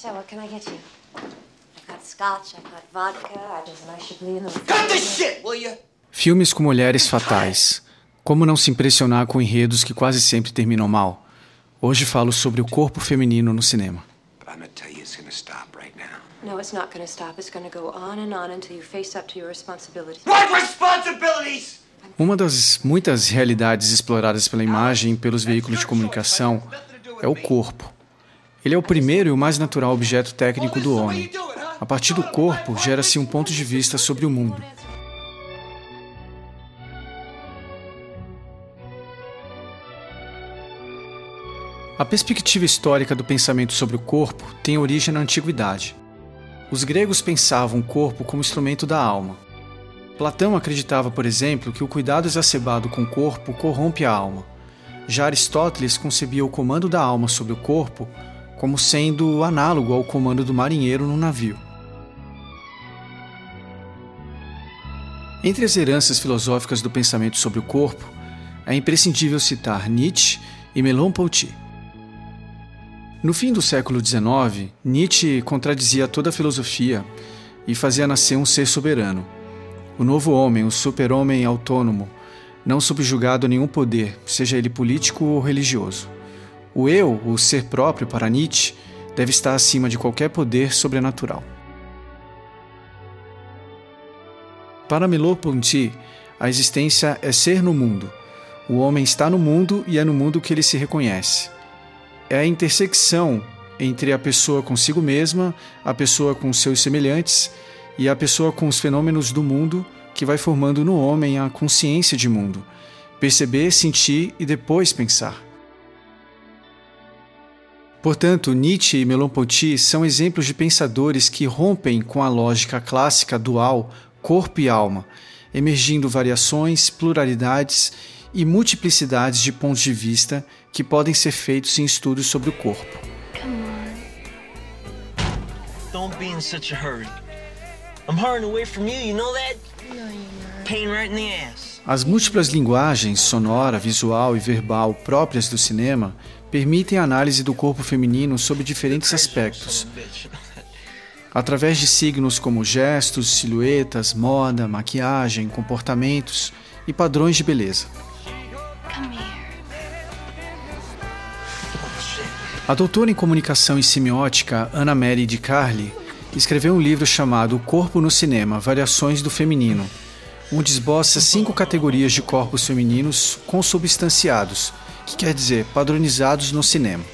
So, what can I get you? I've got scotch, I've got vodka, I've got some Chablis in the Cut the shit, will you? Filmes com mulheres fatais. Como não se impressionar com enredos que quase sempre terminam mal? Hoje falo sobre o corpo feminino no cinema. But I'm gonna tell you it's gonna stop right now. No, it's not gonna stop. It's gonna go on and on until you face up to your responsibilities. What responsibilities? Uma das muitas realidades exploradas pela imagem e pelos veículos de comunicação é o corpo. Ele é o primeiro e o mais natural objeto técnico do homem. A partir do corpo, gera-se um ponto de vista sobre o mundo. A perspectiva histórica do pensamento sobre o corpo tem origem na antiguidade. Os gregos pensavam o corpo como instrumento da alma. Platão acreditava, por exemplo, que o cuidado exacerbado com o corpo corrompe a alma. Já Aristóteles concebia o comando da alma sobre o corpo como sendo análogo ao comando do marinheiro no navio. Entre as heranças filosóficas do pensamento sobre o corpo, é imprescindível citar Nietzsche e Merleau-Ponty. No fim do século XIX, Nietzsche contradizia toda a filosofia e fazia nascer um ser soberano. O novo homem, o super-homem autônomo, não subjugado a nenhum poder, seja ele político ou religioso. O eu, o ser próprio para Nietzsche, deve estar acima de qualquer poder sobrenatural. Para Merleau-Ponty, a existência é ser no mundo. O homem está no mundo e é no mundo que ele se reconhece. É a intersecção entre a pessoa consigo mesma, a pessoa com seus semelhantes e a pessoa com os fenômenos do mundo que vai formando no homem a consciência de mundo, perceber, sentir e depois pensar. Portanto, Nietzsche e Merleau-Ponty são exemplos de pensadores que rompem com a lógica clássica dual corpo e alma, emergindo variações, pluralidades e multiplicidades de pontos de vista que podem ser feitos em estudos sobre o corpo. Don't be in such a hurry. I'm hurrying away from you, you know that? No. Pain right in the ass. As múltiplas linguagens sonora, visual e verbal próprias do cinema permitem a análise do corpo feminino sob diferentes aspectos, através de signos como gestos, silhuetas, moda, maquiagem, comportamentos e padrões de beleza. A doutora em comunicação e semiótica Anna Mary de Carli escreveu um livro chamado O Corpo no Cinema: Variações do Feminino, onde esboça cinco categorias de corpos femininos consubstanciados, que quer dizer padronizados no cinema.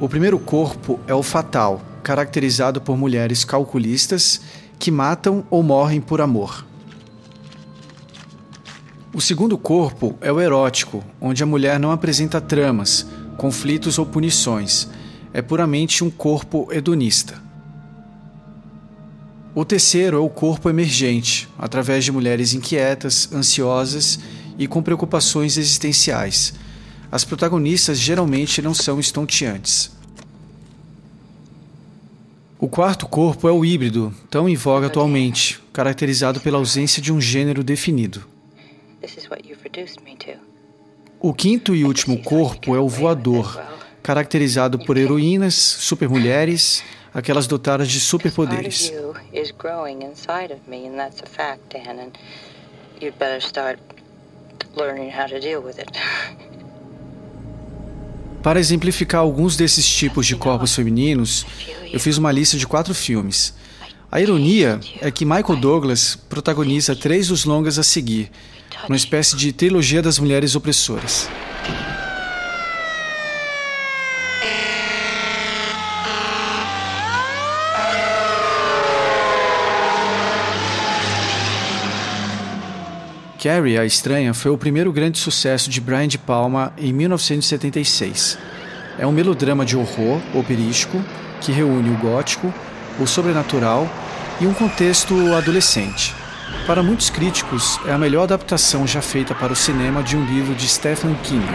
O primeiro corpo é o fatal, caracterizado por mulheres calculistas que matam ou morrem por amor. O segundo corpo é o erótico, onde a mulher não apresenta tramas, conflitos ou punições. É puramente um corpo hedonista. O terceiro é o corpo emergente, através de mulheres inquietas, ansiosas e com preocupações existenciais. As protagonistas geralmente não são estonteantes. O quarto corpo é o híbrido, tão em voga atualmente, caracterizado pela ausência de um gênero definido. O quinto e último corpo é o voador, caracterizado por heroínas, supermulheres, aquelas dotadas de superpoderes. Para exemplificar alguns desses tipos de corpos femininos, eu fiz uma lista de quatro filmes. A ironia é que Michael Douglas protagoniza três dos longas a seguir, uma espécie de trilogia das mulheres opressoras. Carrie, a Estranha, foi o primeiro grande sucesso de Brian De Palma em 1976. É um melodrama de horror operístico que reúne o gótico, o sobrenatural e um contexto adolescente. Para muitos críticos, é a melhor adaptação já feita para o cinema de um livro de Stephen King.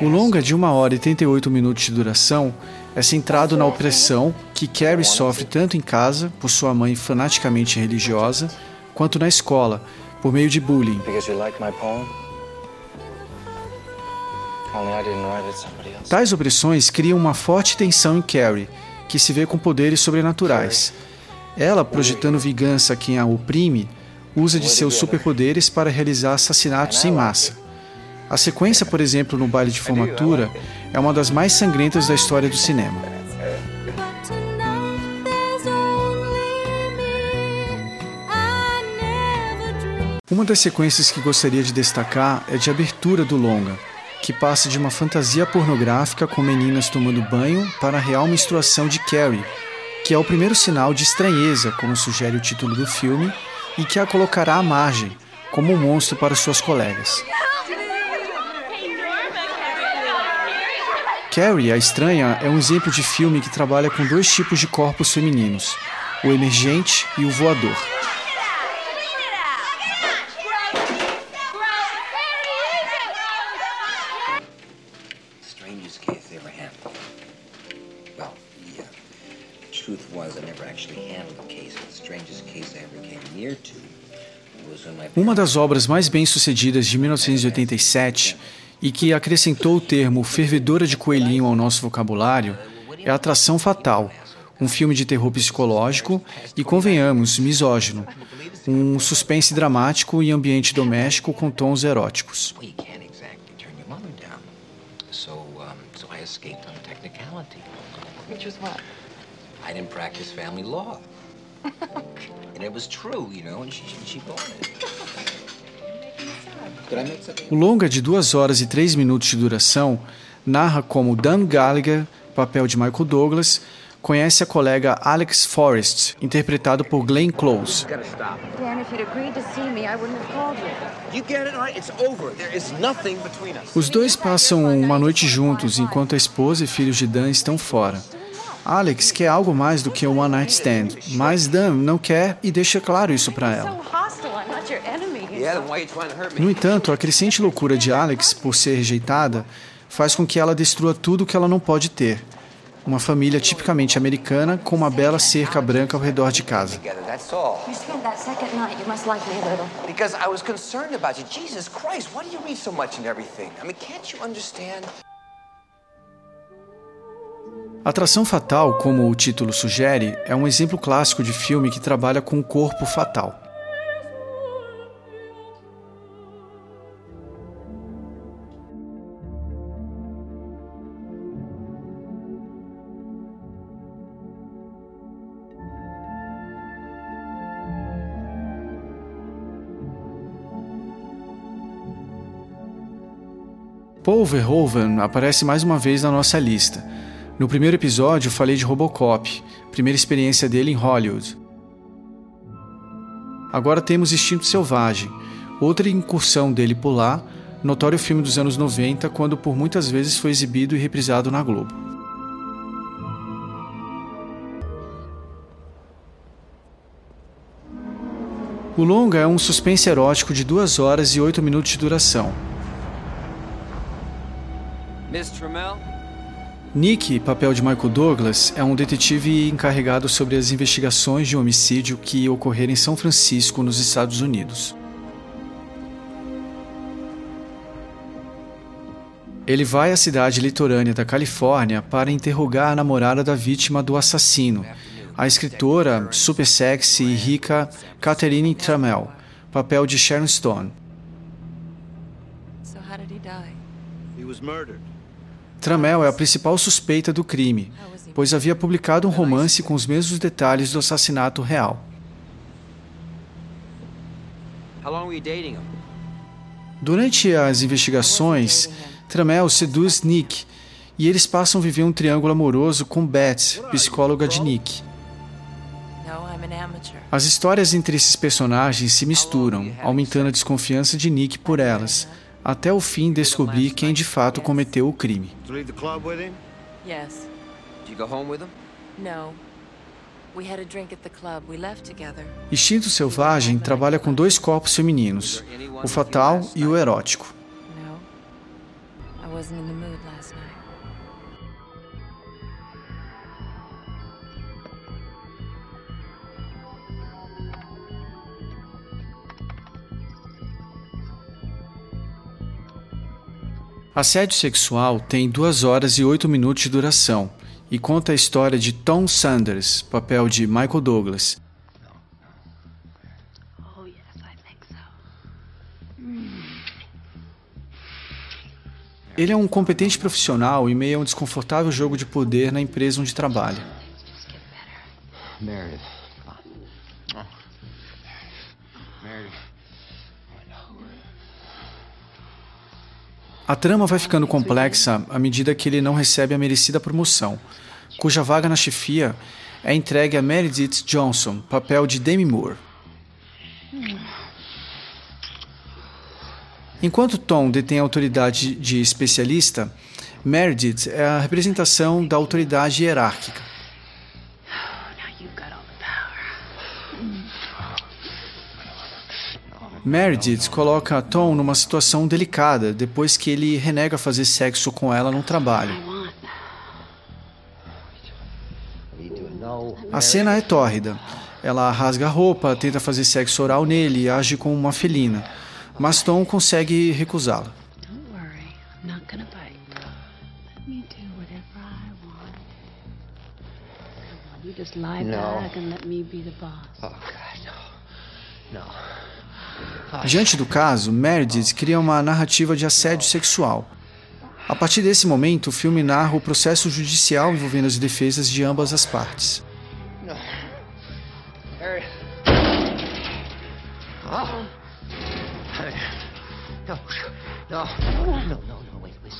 O longa de 1 hora e 38 minutos de duração é centrado na opressão que Carrie sofre tanto em casa, por sua mãe fanaticamente religiosa, quanto na escola, por meio de bullying. Tais opressões criam uma forte tensão em Carrie, que se vê com poderes sobrenaturais. Ela, projetando vingança a quem a oprime, usa de seus superpoderes para realizar assassinatos em massa. A sequência, por exemplo, no baile de formatura, é uma das mais sangrentas da história do cinema. Uma das sequências que gostaria de destacar é de abertura do longa, que passa de uma fantasia pornográfica com meninas tomando banho para a real menstruação de Carrie, que é o primeiro sinal de estranheza, como sugere o título do filme, e que a colocará à margem, como um monstro para suas colegas. Carrie, a Estranha, é um exemplo de filme que trabalha com dois tipos de corpos femininos, o emergente e o voador. Uma das obras mais bem-sucedidas de 1987 e que acrescentou o termo fervedora de coelhinho ao nosso vocabulário é Atração Fatal, um filme de terror psicológico e, convenhamos, misógino, um suspense dramático e ambiente doméstico com tons eróticos. I escaped on a technicality. Which was what? I didn't practice family law. and it was true, you know, and she, she bought it. O longa de 2 horas e 3 minutos de duração narra como Dan Gallagher, papel de Michael Douglas, conhece a colega Alex Forrest, interpretado por Glenn Close. Os dois passam uma noite juntos enquanto a esposa e filhos de Dan estão fora. Alex quer algo mais do que um one night stand, mas Dan não quer e deixa claro isso para ela. No entanto, a crescente loucura de Alex por ser rejeitada faz com que ela destrua tudo que ela não pode ter. Uma família tipicamente americana com uma bela cerca branca ao redor de casa. Atração Fatal, como o título sugere, é um exemplo clássico de filme que trabalha com o corpo fatal. Paul Verhoeven aparece mais uma vez na nossa lista. No primeiro episódio, falei de Robocop, primeira experiência dele em Hollywood. Agora temos Instinto Selvagem, outra incursão dele por lá, notório filme dos anos 90, quando por muitas vezes foi exibido e reprisado na Globo. O longa é um suspense erótico de 2 horas e 8 minutos de duração. Miss Trammell? Nick, papel de Michael Douglas, é um detetive encarregado sobre as investigações de um homicídio que ocorreram em São Francisco, nos Estados Unidos. Ele vai à cidade litorânea da Califórnia para interrogar a namorada da vítima do assassino, a escritora super sexy e rica Catherine Trammell, papel de Sharon Stone. So how did he die? He was murdered. Trammell é a principal suspeita do crime, pois havia publicado um romance com os mesmos detalhes do assassinato real. How long were you dating him? Durante as investigações, Trammell seduz Nick e eles passam a viver um triângulo amoroso com Beth, psicóloga de Nick. As histórias entre esses personagens se misturam, aumentando a desconfiança de Nick por elas, até o fim descobrir quem de fato cometeu o crime. No. Instinto Selvagem trabalha com dois corpos femininos, o fatal e o erótico. No. I wasn't in the mood last night. Assédio Sexual tem 2 horas e 8 minutos de duração e conta a história de Tom Sanders, papel de Michael Douglas. Oh, yes. Ele é um competente profissional em meio a um desconfortável jogo de poder na empresa onde trabalha. Meredith. Oh. Meredith. A trama vai ficando complexa à medida que ele não recebe a merecida promoção, cuja vaga na chefia é entregue a Meredith Johnson, papel de Demi Moore. Enquanto Tom detém a autoridade de especialista, Meredith é a representação da autoridade hierárquica. Meredith coloca Tom numa situação delicada depois que ele renega fazer sexo com ela no trabalho. A cena é tórrida. Ela rasga a roupa, tenta fazer sexo oral nele e age como uma felina. Mas Tom consegue recusá-la. Don't worry, I'm not gonna bite. Let me do whatever I want. Come on, you just lie No. back and let me be the boss. Oh, God, no. No. Diante do caso, Meredith cria uma narrativa de assédio sexual. A partir desse momento, o filme narra o processo judicial envolvendo as defesas de ambas as partes.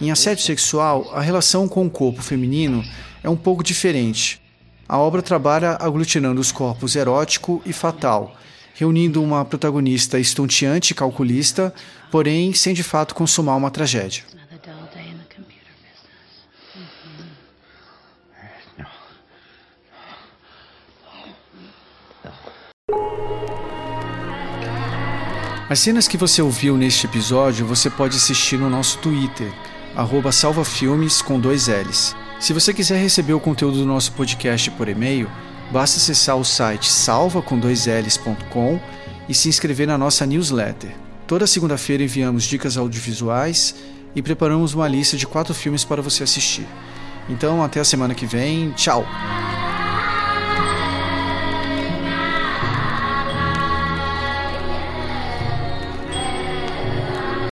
Em assédio sexual, a relação com o corpo feminino é um pouco diferente. A obra trabalha aglutinando os corpos erótico e fatal, reunindo uma protagonista estonteante e calculista, porém sem de fato consumar uma tragédia. As cenas que você ouviu neste episódio você pode assistir no nosso Twitter, arroba salvafilmes com dois L's. Se você quiser receber o conteúdo do nosso podcast por e-mail, basta acessar o site salva com dois L's.com e se inscrever na nossa newsletter. Toda segunda-feira enviamos dicas audiovisuais e preparamos uma lista de quatro filmes para você assistir. Então, até a semana que vem. Tchau!